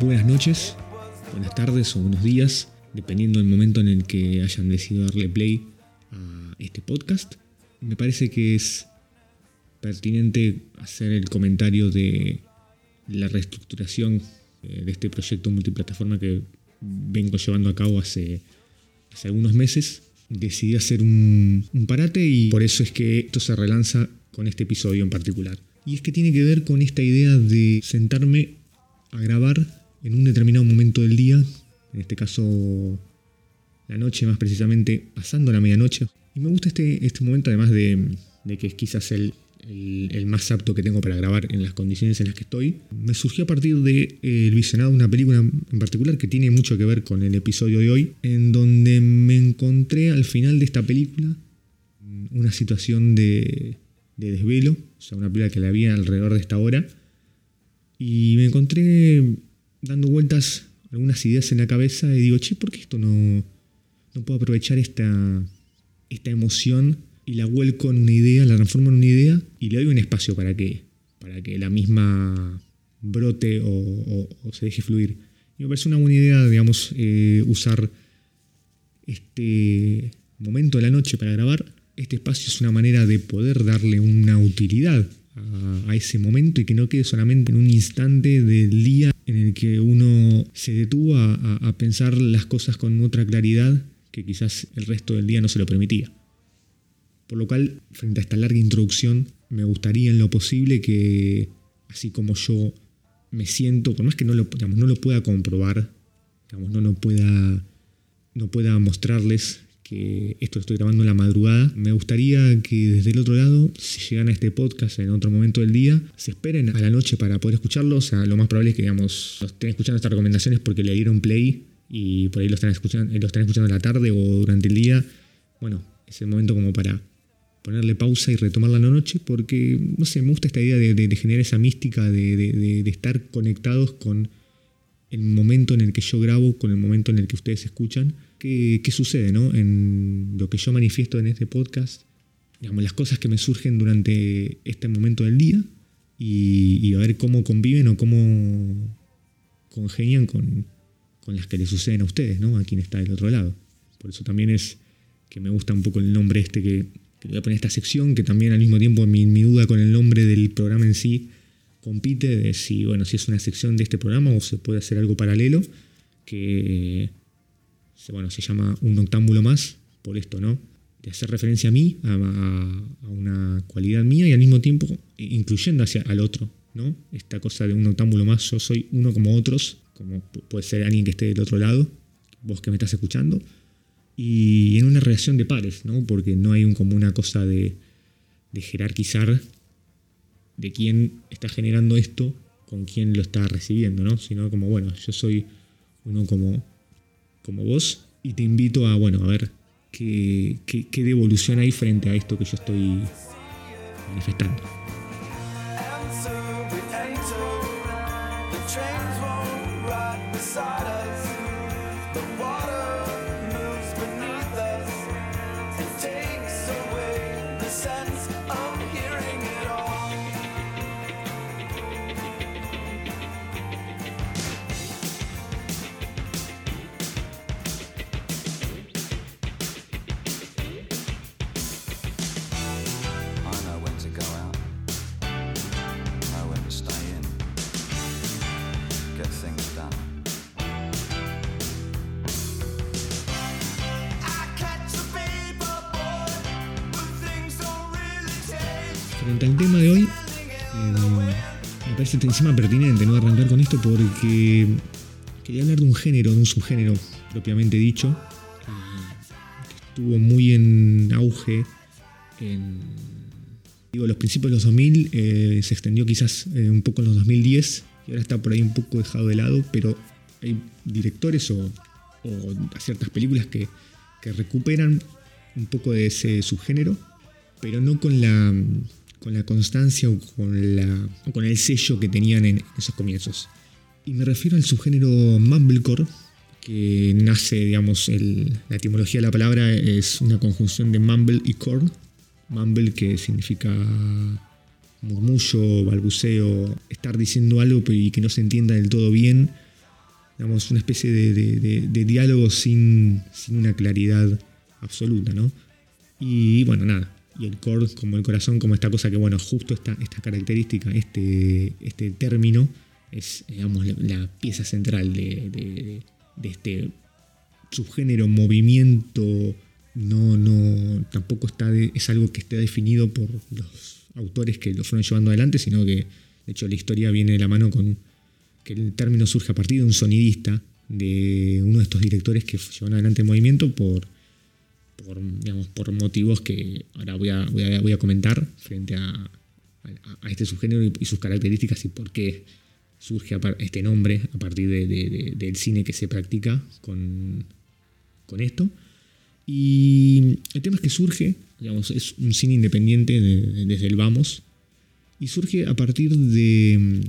buenas noches, buenas tardes o buenos días, dependiendo del momento en el que hayan decidido darle play a este podcast. Me parece que es pertinente hacer el comentario de la reestructuración eh, de este proyecto multiplataforma que vengo llevando a cabo hace, algunos meses. Decidí hacer un parate y por eso es que esto se relanza con este episodio en particular. Y es que tiene que ver con esta idea de sentarme a grabar en un determinado momento del día, en este caso la noche más precisamente, pasando la medianoche. Y me gusta este, este momento además de, de que es quizás el, el, más apto que tengo para grabar en las condiciones en las que estoy. Me surgió a partir de, visionado de una película en particular que tiene mucho que ver con el episodio de hoy, en donde me encontré al final de esta película una situación de, de desvelo, o sea, una película que la vi alrededor de esta hora, y me encontré dando vueltas algunas ideas en la cabeza y digo, che, ¿por qué esto no, no puedo aprovechar esta, esta emoción y la vuelco en una idea, la transformo en una idea y le doy un espacio para que, para que la misma brote o, se deje fluir? Y me parece una buena idea, digamos, eh, usar este momento de la noche para grabar. Este espacio es una manera de poder darle una utilidad a, ese momento y que no quede solamente en un instante del día en el que uno se detuvo a, pensar las cosas con otra claridad que quizás el resto del día no se lo permitía. Por lo cual, frente a esta larga introducción, me gustaría en lo posible que, así como yo me siento, por más que no lo, no lo pueda comprobar, no, no, pueda, no pueda mostrarles que esto lo estoy grabando en la madrugada. Me gustaría que desde el otro lado, si llegan a este podcast en otro momento del día, se esperen a la noche para poder escucharlo. O sea, lo más probable es que, digamos, estén escuchando estas recomendaciones porque le dieron play y por ahí lo están escuchando, lo están escuchando en la tarde o durante el día. Bueno, es el momento como para ponerle pausa y retomarla en la noche porque, no sé, me gusta esta idea de, generar esa mística de, de estar conectados con el momento en el que yo grabo, con el momento en el que ustedes escuchan qué, sucede ¿no? en lo que yo manifiesto en este podcast, digamos, las cosas que me surgen durante este momento del día y, a ver cómo conviven o cómo congenian con, las que le suceden a ustedes, ¿no? a quien está del otro lado. Por eso también es que me gusta un poco el nombre este que, que voy a poner esta sección, que también al mismo tiempo mi, mi duda con el nombre del programa en sí compite de si, bueno, si es una sección de este programa o se puede hacer algo paralelo, que bueno, se llama Un noctámbulo más, por esto, ¿no? De hacer referencia a mí, a, una cualidad mía y al mismo tiempo incluyendo hacia al otro, ¿no? Esta cosa de un noctámbulo más, yo soy uno como otros, como puede ser alguien que esté del otro lado, vos que me estás escuchando, y en una relación de pares, ¿no? Porque no hay un, como una cosa de jerarquizar de quién está generando esto con quién lo está recibiendo, ¿no? Sino como, bueno, yo soy uno como como vos y te invito a, bueno, a ver qué, qué, qué devolución hay frente a esto que yo estoy manifestando. Frente al tema de hoy, eh, me parece encima pertinente no arrancar con esto porque quería hablar de un género, de un subgénero propiamente dicho, que estuvo muy en auge en digo, los principios de los 2000, eh, se extendió quizás eh, un poco en los 2010 y ahora está por ahí un poco dejado de lado, pero hay directores o, ciertas películas que, que recuperan un poco de ese subgénero, pero no con la con la constancia o con, la, con el sello que tenían en esos comienzos. Y me refiero al subgénero mumblecore, que nace, digamos, la etimología de la palabra es una conjunción de mumble y core. Mumble que significa murmullo, balbuceo, estar diciendo algo y que no se entienda del todo bien, digamos, una especie de, diálogo sin, sin, una claridad absoluta, ¿no? Y bueno, nada. Y el core como el corazón, como esta cosa que, bueno, justo esta, esta característica, este, este término, es, digamos, la, pieza central de, de, este subgénero, movimiento, no, no, tampoco está es algo que esté definido por los autores que lo fueron llevando adelante, sino que, de hecho, la historia viene de la mano con que el término surge a partir de un sonidista, de uno de estos directores que llevan adelante el movimiento por, por, digamos, por motivos que ahora voy a, voy a, comentar frente a, a, este subgénero y, sus características y por qué surge este nombre a partir del cine que se practica con, con esto. Y el tema es que surge, digamos, es un cine independiente desde el vamos, y surge a partir de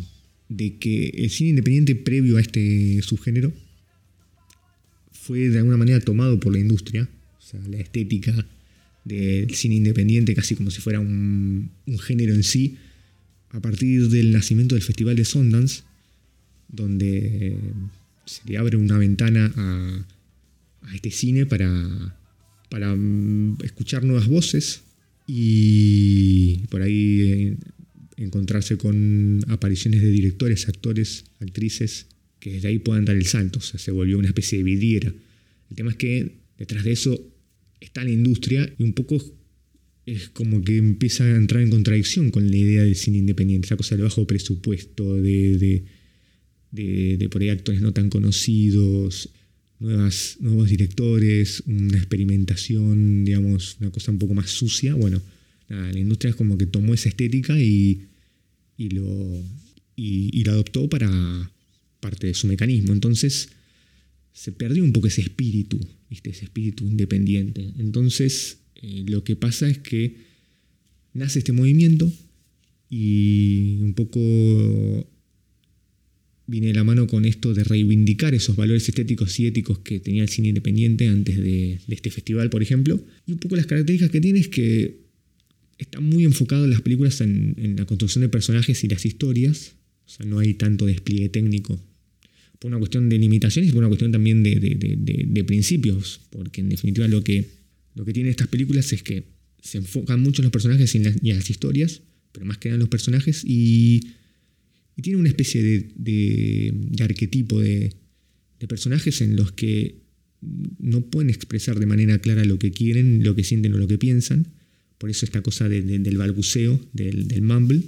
de que el cine independiente previo a este subgénero fue de alguna manera tomado por la industria, la estética del cine independiente casi como si fuera un, género en sí, a partir del nacimiento del Festival de Sundance, donde se le abre una ventana a, este cine para, para mm, escuchar nuevas voces y por ahí encontrarse con apariciones de directores, actores, actrices, que desde ahí puedan dar el salto, se volvió una especie de vidriera. El tema es que detrás de eso está la industria y un poco es como que empieza a entrar en contradicción con la idea del cine independiente, esa cosa del bajo presupuesto, de, de, por ahí actores no tan conocidos, nuevas, nuevos directores, una experimentación, digamos, una cosa un poco más sucia. Bueno, la industria es como que tomó esa estética y y lo, y, lo adoptó para parte de su mecanismo. Entonces se perdió un poco ese espíritu, ¿viste? ese espíritu independiente. Entonces eh, lo que pasa es que nace este movimiento y un poco viene de la mano con esto de reivindicar esos valores estéticos y éticos que tenía el cine independiente antes de, de, este festival, por ejemplo. Y un poco las características que tiene es que está muy enfocado en las películas en, la construcción de personajes y las historias. O sea, no hay tanto despliegue técnico. Por una cuestión de limitaciones y por una cuestión también de, principios. Porque en definitiva lo que, lo que tienen estas películas es que se enfocan mucho en los personajes y en las, historias, pero más que en los personajes y, tiene una especie de, arquetipo de, personajes en los que no pueden expresar de manera clara lo que quieren, lo que sienten o lo que piensan por eso esta cosa del balbuceo, del, mumble.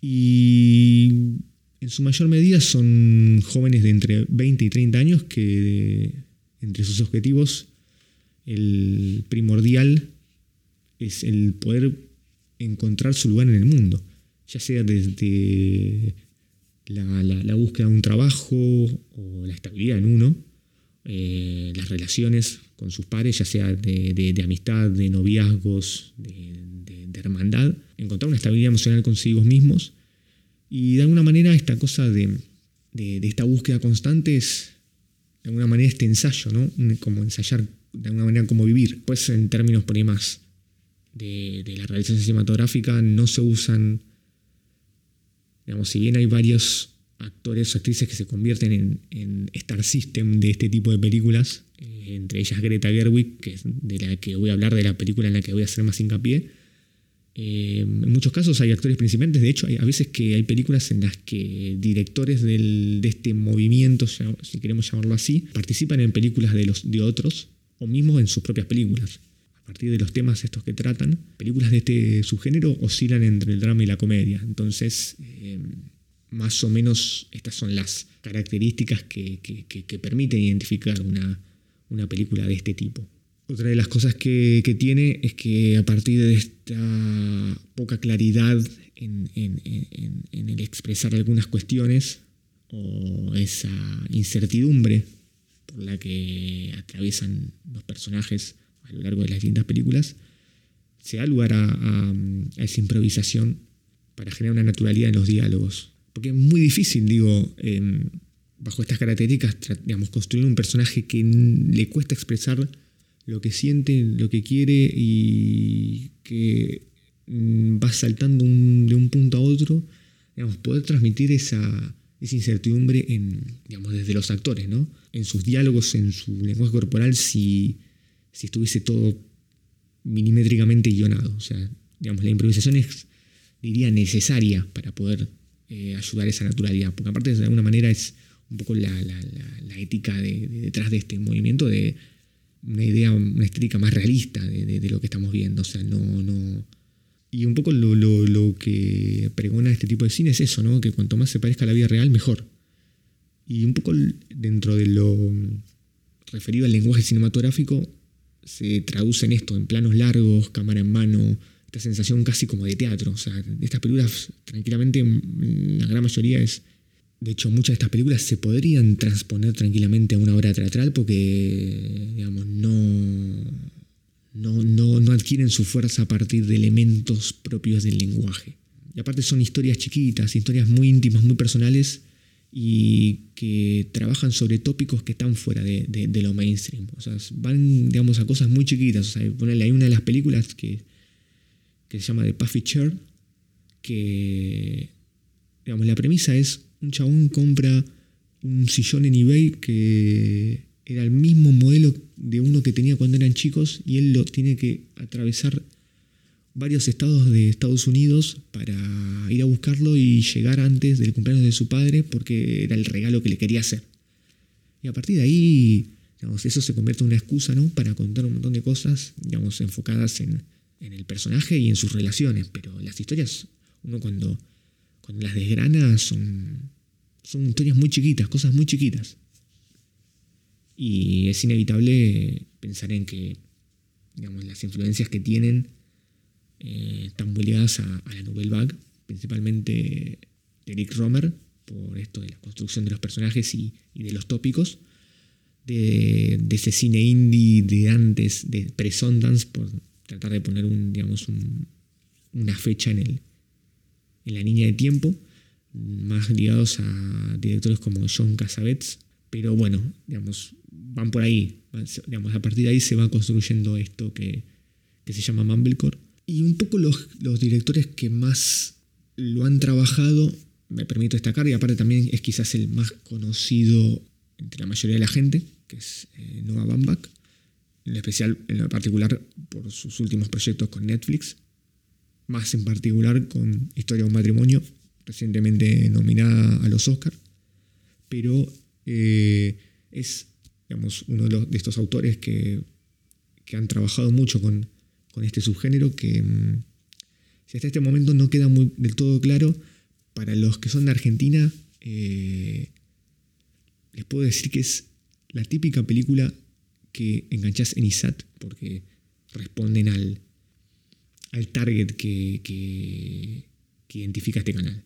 Y en su mayor medida son jóvenes de entre 20 y 30 años que entre sus objetivos el primordial es el poder encontrar su lugar en el mundo, ya sea desde la, búsqueda de un trabajo o la estabilidad en uno, eh, las relaciones con sus pares, ya sea de, amistad, de noviazgos, de, hermandad, encontrar una estabilidad emocional consigo mismos y de alguna manera esta cosa de, esta búsqueda constante es de alguna manera este ensayo, ¿no? Como ensayar de alguna manera cómo vivir. Pues en términos por ahí más de, la realización cinematográfica no se usan, digamos, si bien hay varios actores o actrices que se convierten en, en Star System de este tipo de películas, eh, entre ellas Greta Gerwig, que es de la que voy a hablar, de la película en la que voy a hacer más hincapié. Eh, en muchos casos hay actores principales, de hecho hay a veces que hay películas en las que directores de este movimiento, si queremos llamarlo así, participan en películas de, los, de otros o mismo en sus propias películas. A partir de los temas estos que tratan, películas de este subgénero oscilan entre el drama y la comedia. Entonces, eh, más o menos estas son las características que, que permiten identificar una, una película de este tipo. Otra de las cosas que, tiene es que a partir de esta poca claridad en, el expresar algunas cuestiones o esa incertidumbre por la que atraviesan los personajes a lo largo de las distintas películas, se da lugar a, esa improvisación para generar una naturalidad en los diálogos. Porque es muy difícil, digo, em, bajo estas características, digamos, construir un personaje que le cuesta expresar lo que siente, lo que quiere y que mm, va saltando de un punto a otro, digamos, poder transmitir esa, esa incertidumbre en, digamos, desde los actores, ¿no? En sus diálogos, en su lenguaje corporal, si, si estuviese todo milimétricamente guionado. O sea, digamos, la improvisación es, diría, necesaria para poder eh, ayudar a esa naturalidad. Porque aparte, de alguna manera, es un poco la, ética detrás de este movimiento de una idea, una estética más realista de, lo que estamos viendo. O sea, no. no y un poco lo, lo, que pregona este tipo de cine es eso. Que cuanto más se parezca a la vida real, mejor. Y un poco dentro de lo referido al lenguaje cinematográfico, se traduce en esto, en planos largos, cámara en mano, esta sensación casi como de teatro. O sea, estas películas, tranquilamente, la gran mayoría es de hecho, muchas de estas películas se podrían transponer tranquilamente a una obra teatral porque, digamos, no, no, no, adquieren su fuerza a partir de elementos propios del lenguaje. Y aparte son historias chiquitas, historias muy íntimas, muy personales y que trabajan sobre tópicos que están fuera de, lo mainstream. O sea, van, digamos, a cosas muy chiquitas. O sea, hay una de las películas que, que se llama The Puffy Chair, que, digamos, la premisa es un chabón compra un sillón en eBay que era el mismo modelo de uno que tenía cuando eran chicos y él lo tiene que atravesar varios estados de Estados Unidos para ir a buscarlo y llegar antes del cumpleaños de su padre porque era el regalo que le quería hacer. Y a partir de ahí, eso se convierte en una excusa ¿no? para contar un montón de cosas digamos, enfocadas en, en el personaje y en sus relaciones. Pero las historias, uno cuando cuando las desgranas son, son historias muy chiquitas, cosas muy chiquitas. Y es inevitable pensar en que digamos, las influencias que tienen eh, están muy ligadas a, la Nouvelle Vague, principalmente de Eric Romer, por esto de la construcción de los personajes y, de los tópicos, de, ese cine indie de antes, de pre-Sundance, por tratar de poner una fecha en el, en la línea de tiempo, más ligados a directores como John Cassavetes, pero bueno, digamos, van por ahí, digamos, a partir de ahí se va construyendo esto que, se llama Mumblecore. Y un poco los, directores que más lo han trabajado, me permito destacar, y aparte también es quizás el más conocido entre la mayoría de la gente, que es eh, Noah Baumbach, en especial, en particular, por sus últimos proyectos con Netflix, más en particular con Historia de un matrimonio, recientemente nominada a los Oscars, pero eh, es digamos, uno de, estos autores que, han trabajado mucho con, este subgénero que mm, si hasta este momento no queda muy, del todo claro, para los que son de Argentina, eh, les puedo decir que es la típica película que enganchás en ISAT, porque responden al, al target que, que, identifica este canal.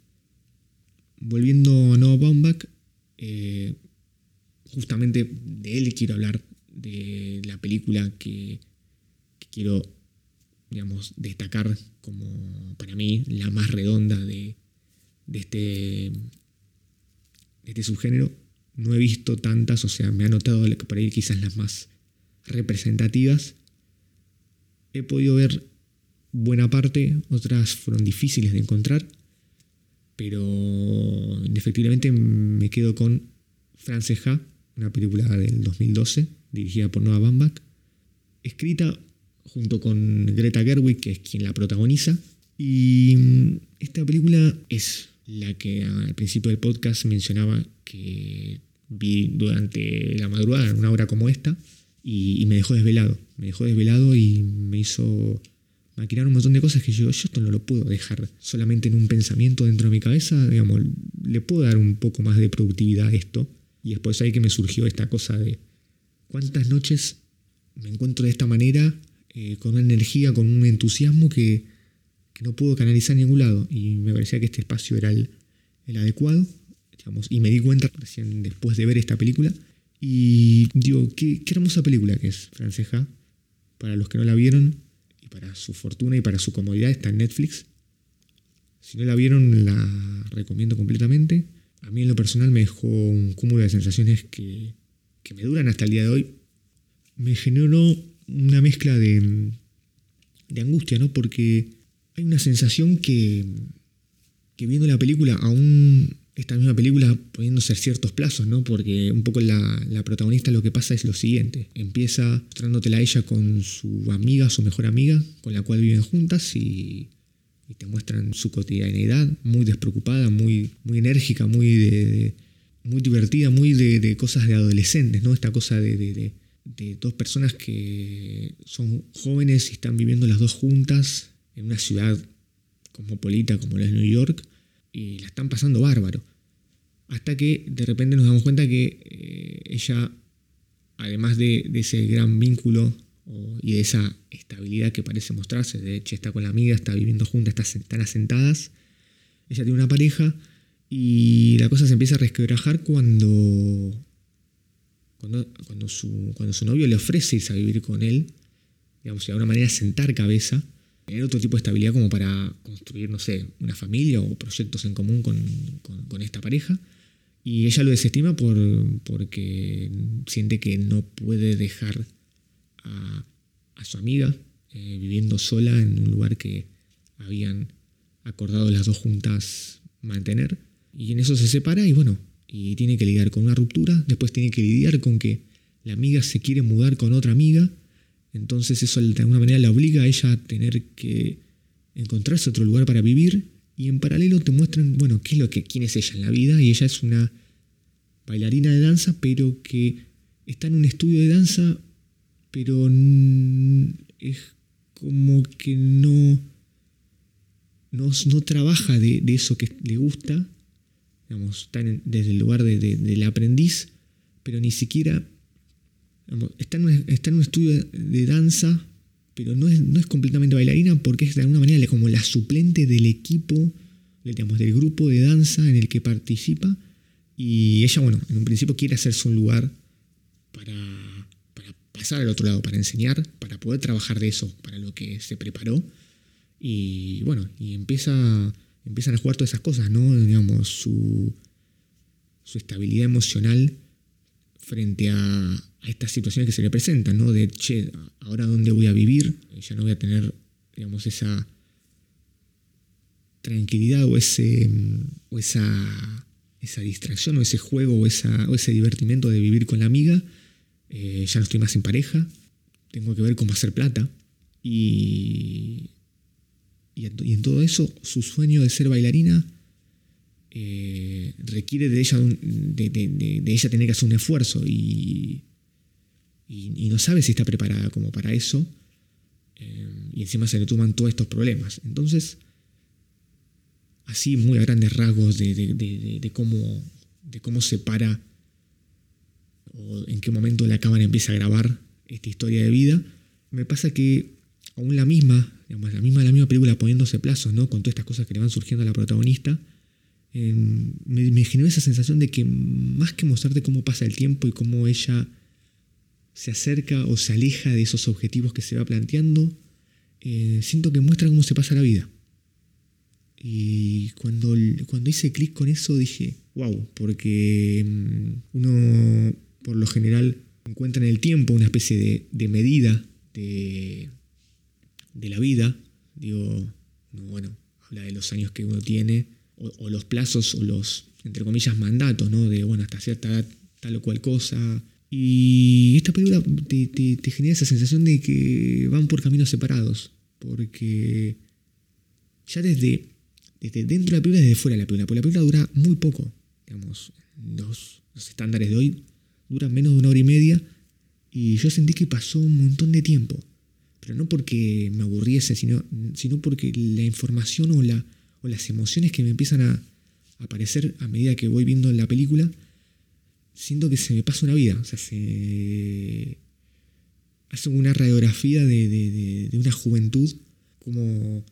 Volviendo a Noah Baumbach, eh, justamente de él quiero hablar, de la película que, quiero digamos, destacar como para mí la más redonda de, de, este, de este subgénero. No he visto tantas, o sea, me ha notado por ahí quizás las más representativas. He podido ver buena parte, otras fueron difíciles de encontrar, pero efectivamente me quedo con Frances Ha, una película del 2012 dirigida por Noah Baumbach, escrita junto con Greta Gerwig, que es quien la protagoniza. Y esta película es la que al principio del podcast mencionaba que vi durante la madrugada, en una hora como esta, y, y me dejó desvelado. Me dejó desvelado y me hizo maquinar un montón de cosas que yo, yo esto no lo puedo dejar solamente en un pensamiento dentro de mi cabeza, digamos, le puedo dar un poco más de productividad a esto. Y después ahí que me surgió esta cosa de cuántas noches me encuentro de esta manera, eh, con una energía, con un entusiasmo que, que, no puedo canalizar en ningún lado. Y me parecía que este espacio era el, adecuado, digamos, y me di cuenta recién después de ver esta película. Y digo, qué, qué hermosa película que es, Franceja. Para los que no la vieron, para su fortuna y para su comodidad está en Netflix. Si no la vieron, la recomiendo completamente. A mí en lo personal me dejó un cúmulo de sensaciones que, me duran hasta el día de hoy. Me generó una mezcla de, de angustia, ¿no? Porque hay una sensación que, que viendo la película, aún esta misma película poniéndose ciertos plazos, ¿no? Porque un poco la, la, protagonista lo que pasa es lo siguiente. Empieza mostrándotela a ella con su amiga, su mejor amiga, con la cual viven juntas y, te muestran su cotidianidad, muy despreocupada, muy, muy enérgica, muy, de, muy divertida, muy de, cosas de adolescentes, ¿no? Esta cosa de, dos personas que son jóvenes y están viviendo las dos juntas en una ciudad cosmopolita como la es New York y la están pasando bárbaro. Hasta que de repente nos damos cuenta que eh, ella, además de, ese gran vínculo y de esa estabilidad que parece mostrarse, de hecho está con la amiga, está viviendo juntas, están asentadas, ella tiene una pareja y la cosa se empieza a resquebrajar cuando, cuando, su, cuando su novio le ofrece irse a vivir con él, digamos, de alguna manera sentar cabeza tener otro tipo de estabilidad como para construir, no sé, una familia o proyectos en común con, esta pareja. Y ella lo desestima por, porque siente que no puede dejar a, su amiga eh, viviendo sola en un lugar que habían acordado las dos juntas mantener. Y en eso se separa y bueno, y tiene que lidiar con una ruptura, después tiene que lidiar con que la amiga se quiere mudar con otra amiga entonces eso de alguna manera la obliga a ella a tener que encontrarse otro lugar para vivir y en paralelo te muestran, bueno, qué es lo que, quién es ella en la vida. Y ella es una bailarina de danza, pero que está en un estudio de danza, pero es como que no, no, no trabaja de, eso que le gusta, digamos, está desde el lugar del aprendiz, pero ni siquiera Está en, un, estudio de danza, pero no es, no es completamente bailarina porque es de alguna manera como la suplente del equipo, digamos, del grupo de danza en el que participa. Y ella, bueno, en un principio quiere hacerse un lugar para, para pasar al otro lado, para enseñar, para poder trabajar de eso, para lo que se preparó. Y bueno, y empieza, empiezan a jugar todas esas cosas, ¿no? Digamos, su, su estabilidad emocional frente a, estas situaciones que se le presentan, ¿no? De, che, ahora dónde voy a vivir, ya no voy a tener, digamos, esa tranquilidad o, ese, o esa, esa distracción o ese juego o, ese divertimento de vivir con la amiga, eh, ya no estoy más en pareja, tengo que ver cómo hacer plata y, y en todo eso su sueño de ser bailarina eh, requiere de ella, de, ella tener que hacer un esfuerzo y, no sabe si está preparada como para eso. Eh, y encima se le toman todos estos problemas. Entonces, así muy a grandes rasgos de, cómo, de cómo se para o en qué momento la cámara empieza a grabar esta historia de vida, me pasa que aún la misma, la misma, la misma película poniéndose plazos, ¿no? Con todas estas cosas que le van surgiendo a la protagonista, me, generó esa sensación de que más que mostrarte cómo pasa el tiempo y cómo ella se acerca o se aleja de esos objetivos que se va planteando, eh, siento que muestra cómo se pasa la vida. Y cuando, cuando hice clic con eso dije, wow, porque mm, uno por lo general encuentra en el tiempo una especie de, medida de, de la vida. Digo, bueno, habla de los años que uno tiene o, los plazos o los, entre comillas, mandatos, ¿no? De, bueno, hasta cierta edad tal o cual cosa. Y esta película te, genera esa sensación de que van por caminos separados, porque ya desde, desde dentro de la película, desde fuera de la película, porque la película dura muy poco, digamos, los, los estándares de hoy duran menos de una hora y media, y yo sentí que pasó un montón de tiempo, pero no porque me aburriese, sino, sino porque la información o la, o las emociones que me empiezan a aparecer a medida que voy viendo la película, siento que se me pasa una vida. O sea, se hace una radiografía de, una juventud, como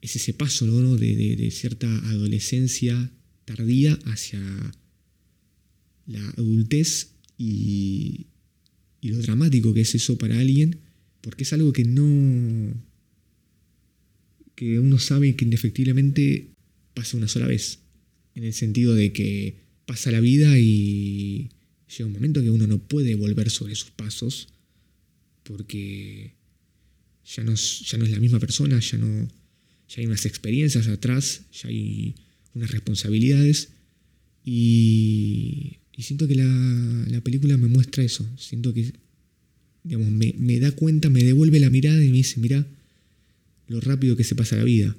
es ese paso ¿no? de, cierta adolescencia tardía hacia la adultez y, y lo dramático que es eso para alguien, porque es algo que no que uno sabe que indefectiblemente pasa una sola vez. En el sentido de que pasa la vida y llega un momento que uno no puede volver sobre sus pasos porque ya no, ya no es la misma persona, ya, no, ya hay unas experiencias atrás, ya hay unas responsabilidades y, siento que la, película me muestra eso, siento que digamos, me, me, da cuenta, me devuelve la mirada y me dice, mira lo rápido que se pasa la vida.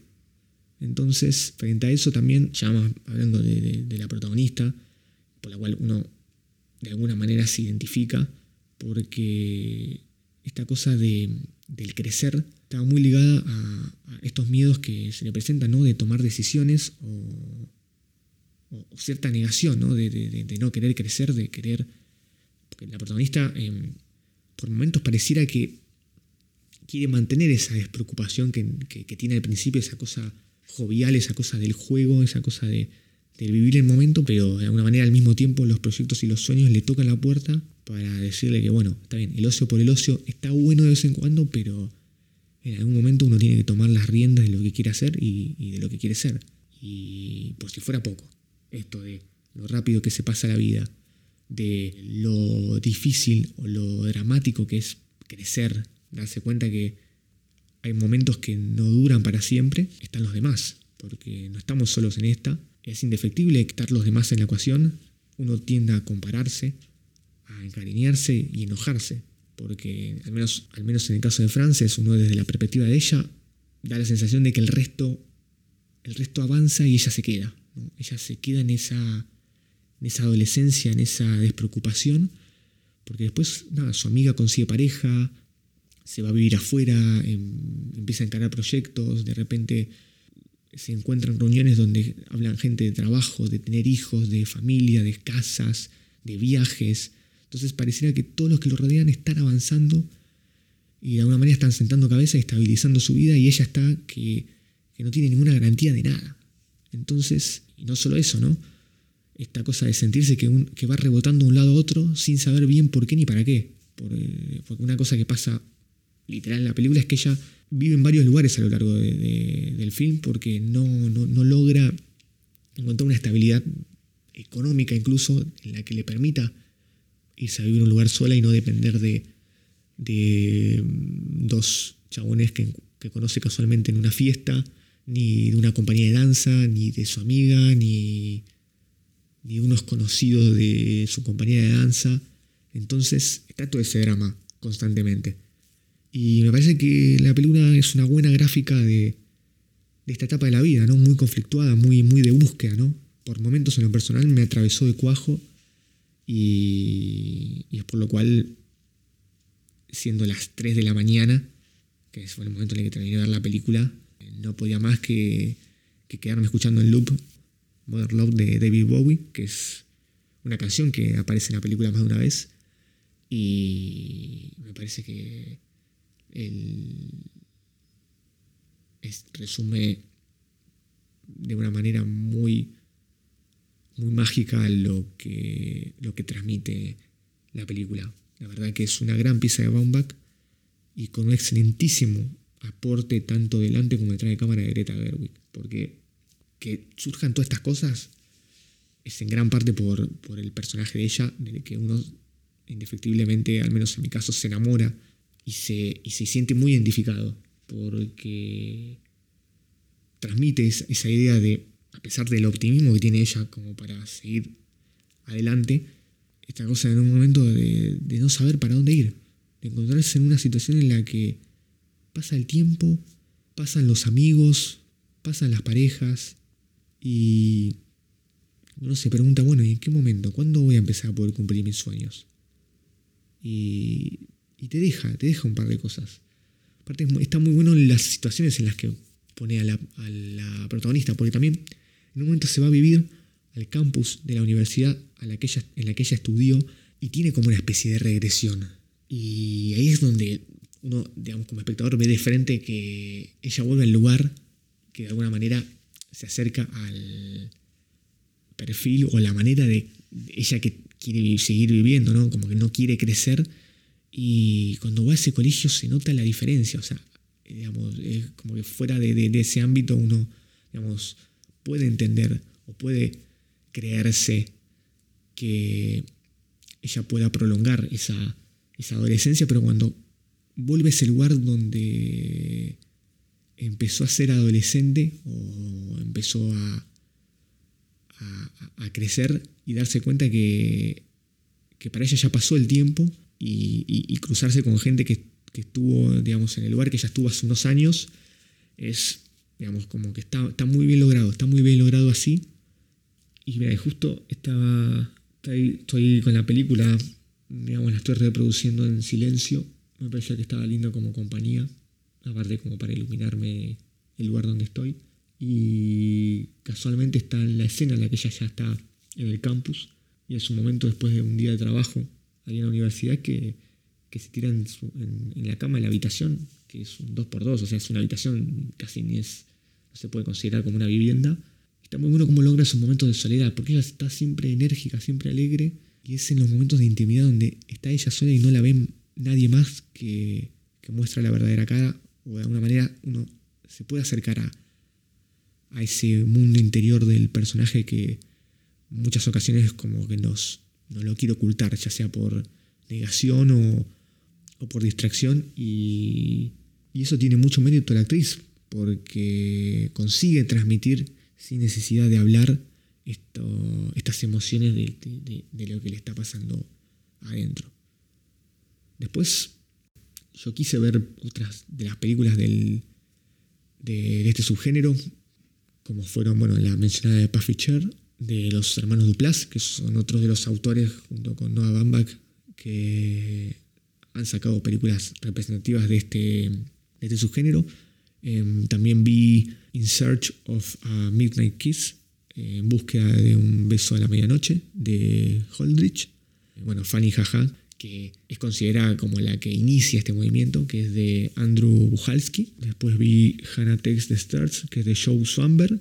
Entonces, frente a eso también, ya hablando de, la protagonista, por la cual uno de alguna manera se identifica, porque esta cosa de, del crecer estaba muy ligada a, estos miedos que se le presentan, ¿no? De tomar decisiones o, cierta negación, ¿no? De, no querer crecer, de querer... Porque la protagonista em, por momentos pareciera que quiere mantener esa despreocupación que, tiene al principio, esa cosa jovial, esa cosa del juego, esa cosa de, vivir el momento, pero de alguna manera al mismo tiempo los proyectos y los sueños le tocan la puerta para decirle que, bueno, está bien, el ocio por el ocio está bueno de vez en cuando, pero en algún momento uno tiene que tomar las riendas de lo que quiere hacer y, y de lo que quiere ser. Y por si fuera poco, esto de lo rápido que se pasa la vida, de lo difícil o lo dramático que es crecer darse cuenta que hay momentos que no duran para siempre, están los demás, porque no estamos solos en esta. Es indefectible estar los demás en la ecuación. Uno tiende a compararse, a encariñarse y enojarse, porque al menos, al menos en el caso de Frances, uno desde la perspectiva de ella da la sensación de que el resto, el resto avanza y ella se queda. Ella se queda en esa, en esa adolescencia, en esa despreocupación, porque después nada, su amiga consigue pareja, se va a vivir afuera, em, empieza a encarar proyectos, de repente se encuentran reuniones donde hablan gente de trabajo, de tener hijos, de familia, de casas, de viajes. Entonces pareciera que todos los que lo rodean están avanzando y de alguna manera están sentando cabeza y estabilizando su vida y ella está que, no tiene ninguna garantía de nada. Entonces, y no solo eso, ¿no? Esta cosa de sentirse que, que va rebotando de un lado a otro sin saber bien por qué ni para qué. Eh, porque una cosa que pasa literal en la película es que ella vive en varios lugares a lo largo del film porque no, no, logra encontrar una estabilidad económica incluso en la que le permita irse a vivir en un lugar sola y no depender de, de dos chabones que, que, conoce casualmente en una fiesta, ni de una compañía de danza, ni de su amiga, ni, ni de unos conocidos de su compañía de danza. Entonces está todo ese drama constantemente. Y me parece que la película es una buena gráfica de, esta etapa de la vida, ¿no? Muy conflictuada, muy, muy de búsqueda, ¿no? Por momentos en lo personal me atravesó de cuajo y, es por lo cual, siendo las 3 de la mañana, que fue el momento en el que terminé de ver la película, no podía más que, que quedarme escuchando el loop Modern Love de David Bowie, que es una canción que aparece en la película más de una vez. Y me parece que resume de una manera muy, muy mágica lo que, lo que transmite la película. La verdad que es una gran pieza de Baumbach y con un excelentísimo aporte tanto delante como detrás de cámara de Greta Gerwig. Porque que surjan todas estas cosas es en gran parte por, por el personaje de ella, de que uno indefectiblemente, al menos en mi caso, se enamora y se, y se siente muy identificado porque transmite esa, idea de, a pesar del optimismo que tiene ella como para seguir adelante, esta cosa en un momento de, de no saber para dónde ir, de encontrarse en una situación en la que pasa el tiempo, pasan los amigos, pasan las parejas y uno se pregunta, bueno, ¿y en qué momento? ¿Cuándo voy a empezar a poder cumplir mis sueños? Y y te deja, te deja un par de cosas. Aparte está muy bueno las situaciones en las que pone a la, protagonista, porque también en un momento se va a vivir al campus de la universidad a la que ella, en la que ella estudió y tiene como una especie de regresión. Y ahí es donde uno, digamos, como espectador ve de frente que ella vuelve al lugar que de alguna manera se acerca al perfil o la manera de ella que quiere seguir viviendo, ¿no? Como que no quiere crecer y cuando va a ese colegio se nota la diferencia, o sea, digamos, es como que fuera de, ese ámbito uno, digamos, puede entender o puede creerse que ella pueda prolongar esa, esa adolescencia, pero cuando vuelve a ese lugar donde empezó a ser adolescente o empezó a, a crecer y darse cuenta que, que para ella ya pasó el tiempo y, cruzarse con gente que, estuvo, digamos, en el lugar que ya estuvo hace unos años, es, digamos, como que está, está muy bien logrado, está muy bien logrado así. Y mira, justo estaba, estoy con la película, digamos, la estoy reproduciendo en silencio, me parecía que estaba lindo como compañía, aparte como para iluminarme el lugar donde estoy. Y casualmente está en la escena en la que ella ya está en el campus y es un momento después de un día de trabajo ahí en la universidad que, se tira en, la cama de la habitación, que es un 2x2, o sea, es una habitación casi ni es, no se puede considerar como una vivienda. Está muy bueno cómo logra esos momentos de soledad, porque ella está siempre enérgica, siempre alegre, y es en los momentos de intimidad donde está ella sola y no la ve nadie más que, que muestra la verdadera cara, o de alguna manera uno se puede acercar a, a ese mundo interior del personaje que, muchas ocasiones como que nos, lo quiere ocultar, ya sea por negación o, por distracción. Y, eso tiene mucho mérito la actriz, porque consigue transmitir sin necesidad de hablar esto, estas emociones de, lo que le está pasando adentro. Después, yo quise ver otras de las películas del, de, este subgénero, como fueron bueno, la mencionada de Puffy Cher de los hermanos Duplas, que son otros de los autores, junto con Noah Baumbach, que han sacado películas representativas de este, de este subgénero. Em, también vi In Search of a Midnight Kiss, en búsqueda de un beso a la medianoche, de Holdridge. Bueno, Fanny Jaja, que es considerada como la que inicia este movimiento, que es de Andrew Buchalski. Después vi Hannah Takes the Stars, que es de Joe Swamberg.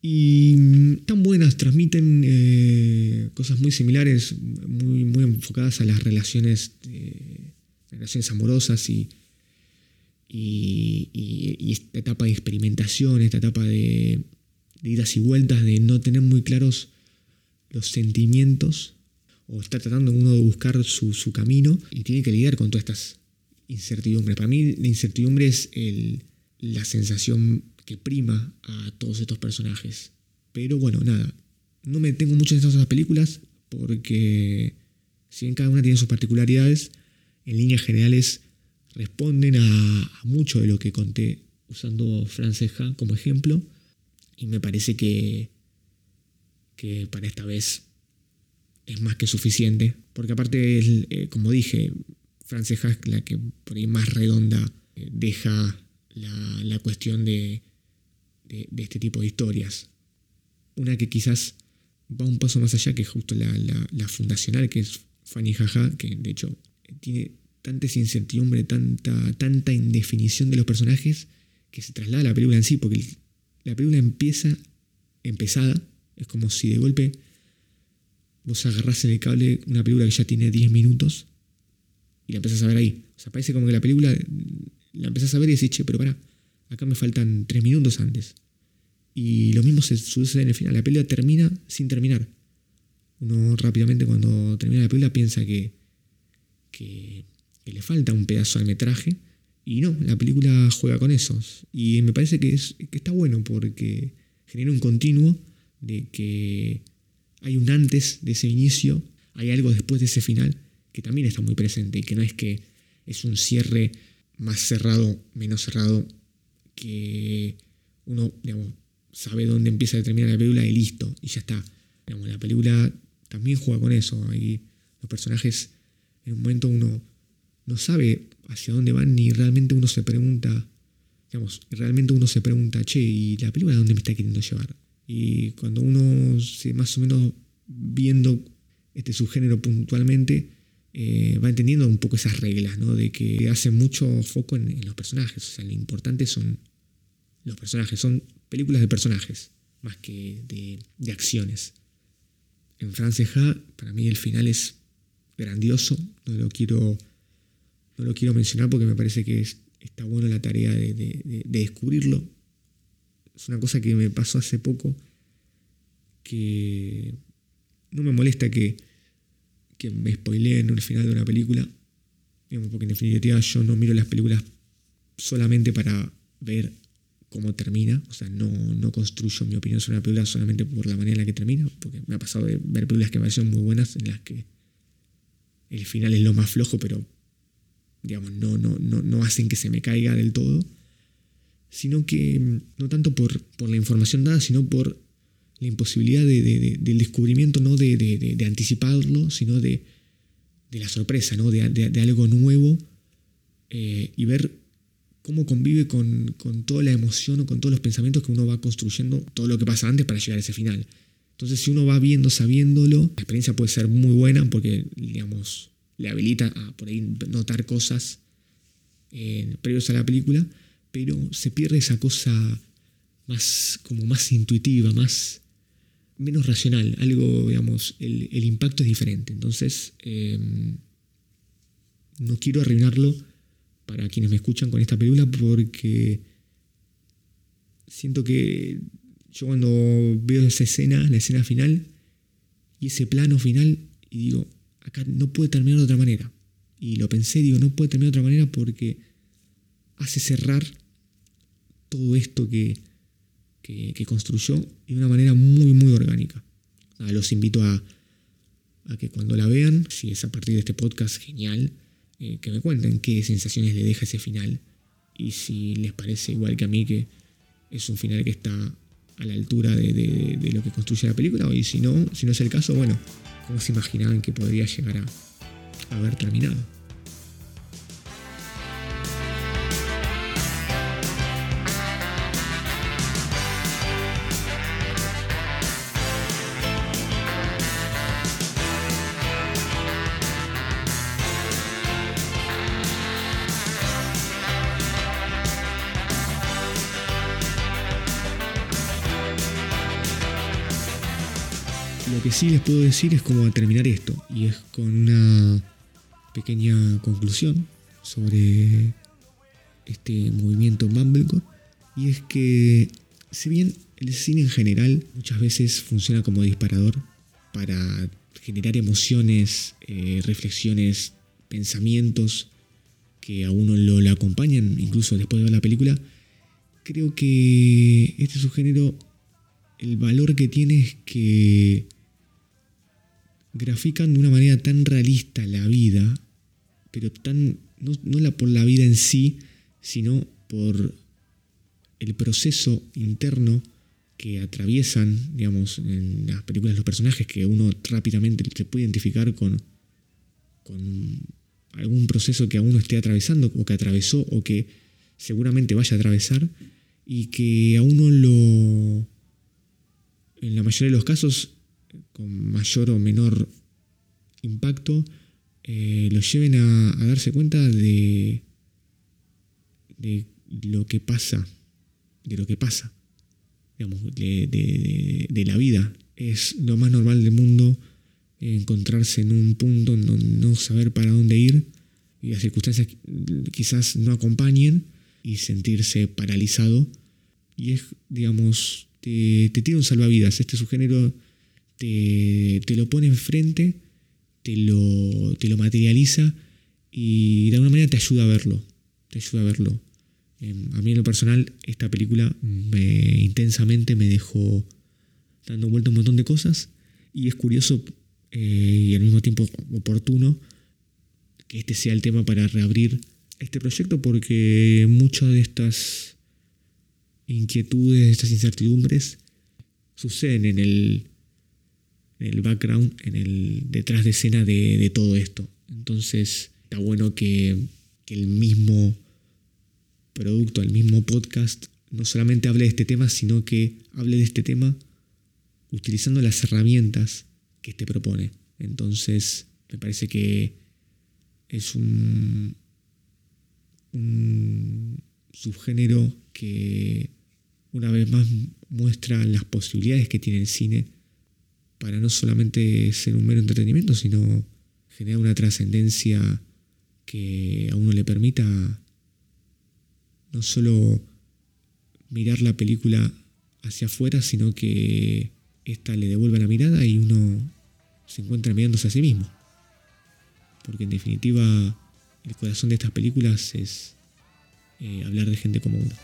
Y tan buenas, transmiten eh, cosas muy similares, muy, muy enfocadas a las relaciones, eh, relaciones amorosas y, y, esta etapa de experimentación, esta etapa de, idas y vueltas, de no tener muy claros los sentimientos o está tratando uno de buscar su, su, camino y tiene que lidiar con todas estas incertidumbres. Para mí la incertidumbre es el, la sensación que prima a todos estos personajes. Pero bueno, nada, no me tengo mucho en estas películas porque si bien cada una tiene sus particularidades, en líneas generales responden a, mucho de lo que conté usando Franceja como ejemplo. Y me parece que, que para esta vez es más que suficiente. Porque aparte, eh, como dije, Franceja es la que por ahí más redonda eh, deja la cuestión de, de, este tipo de historias. Una que quizás va un paso más allá que justo la, la, fundacional, que es Fanny Jaja, que de hecho tiene tanta incertidumbre, tanta, tanta indefinición de los personajes, que se traslada a la película en sí, porque la película empieza empezada, es como si de golpe vos agarrás en el cable una película que ya tiene 10 minutos y la empezás a ver ahí. O sea, parece como que la película la empezás a ver y decís, che, pero pará, Acá me faltan tres minutos antes. Y lo mismo se sucede en el final. La película termina sin terminar. Uno rápidamente cuando termina la película piensa que, que, le falta un pedazo al metraje. Y no, la película juega con eso. Y me parece que, es, que está bueno porque genera un continuo de que hay un antes de ese inicio, hay algo después de ese final que también está muy presente y que no es que es un cierre más cerrado, menos cerrado, que uno, sabe dónde empieza y termina la película y listo, y ya está. La película también juega con eso. Ahí los personajes, en un momento uno no sabe hacia dónde van ni realmente uno se pregunta, digamos, realmente uno se pregunta, che, ¿y la película dónde me está queriendo llevar? Y cuando uno se más o menos viendo este subgénero puntualmente, eh, va entendiendo un poco esas reglas, ¿no? De que hace mucho foco en, en, los personajes. O sea, lo importante son los personajes, son películas de personajes, más que de, acciones. En Franceja, para mí el final es grandioso, no lo quiero, no lo quiero mencionar porque me parece que está bueno la tarea de, descubrirlo. Es una cosa que me pasó hace poco, que no me molesta que, que me spoileen el final de una película, porque en definitiva yo no miro las películas solamente para ver cómo termina, o sea, no, no construyo mi opinión sobre una película solamente por la manera en la que termina, porque me ha pasado de ver películas que me parecen muy buenas en las que el final es lo más flojo, pero digamos, no, no, no, no hacen que se me caiga del todo, sino que no tanto por, por la información dada, sino por la imposibilidad de, del descubrimiento, no de, anticiparlo, sino de, la sorpresa, ¿no? de, algo nuevo eh, y ver cómo convive con, toda la emoción o con todos los pensamientos que uno va construyendo, todo lo que pasa antes para llegar a ese final. Entonces, si uno va viendo, sabiéndolo, la experiencia puede ser muy buena porque, digamos, le habilita a por ahí notar cosas eh, previos a la película, pero se pierde esa cosa más, como más intuitiva, más menos racional, algo, digamos, el, impacto es diferente. Entonces, em, no quiero arruinarlo para quienes me escuchan con esta película porque siento que yo cuando veo esa escena, la escena final y ese plano final, y digo, acá no puede terminar de otra manera. Y lo pensé, digo, no puede terminar de otra manera porque hace cerrar todo esto que, que, construyó de una manera muy, muy orgánica. los invito a, a que cuando la vean, si es a partir de este podcast, genial eh, que me cuenten qué sensaciones le deja ese final y si les parece igual que a mí que es un final que está a la altura de, lo que construye la película y si no, si no es el caso, bueno, ¿cómo se imaginaban que podría llegar a haber terminado? Sí les puedo decir es cómo terminar esto, y es con una pequeña conclusión sobre este movimiento Mumblecore, y es que si bien el cine en general muchas veces funciona como disparador para generar emociones, eh, reflexiones, pensamientos que a uno lo, lo, acompañan incluso después de ver la película, creo que este subgénero, el valor que tiene es que grafican de una manera tan realista la vida, pero tan, no, la, por la vida en sí, sino por el proceso interno que atraviesan, digamos, en las películas los personajes, que uno rápidamente se puede identificar con, con algún proceso que a uno esté atravesando, o que atravesó, o que seguramente vaya a atravesar, y que a uno lo, en la mayoría de los casos, con mayor o menor impacto, eh, los lleven a, darse cuenta de, de lo que pasa, de lo que pasa, digamos, de, la vida. Es lo más normal del mundo encontrarse en un punto en donde no saber para dónde ir y las circunstancias quizás no acompañen y sentirse paralizado. Y es, digamos, te, te tira un salvavidas. Este subgénero te, lo pone enfrente, te lo, te lo materializa y de alguna manera te ayuda a verlo. Te ayuda a verlo. Em, a mí en lo personal, esta película me, intensamente me dejó dando vuelta un montón de cosas y es curioso eh, y al mismo tiempo oportuno que este sea el tema para reabrir este proyecto porque muchas de estas inquietudes, estas incertidumbres suceden en el, en el background, en el detrás de escena de, todo esto. Entonces está bueno que, el mismo producto, el mismo podcast, no solamente hable de este tema, sino que hable de este tema utilizando las herramientas que te propone. Entonces me parece que es un, un subgénero que una vez más muestra las posibilidades que tiene el cine para no solamente ser un mero entretenimiento, sino generar una trascendencia que a uno le permita no solo mirar la película hacia afuera, sino que ésta le devuelva la mirada y uno se encuentra mirándose a sí mismo. Porque en definitiva el corazón de estas películas es eh, hablar de gente como uno.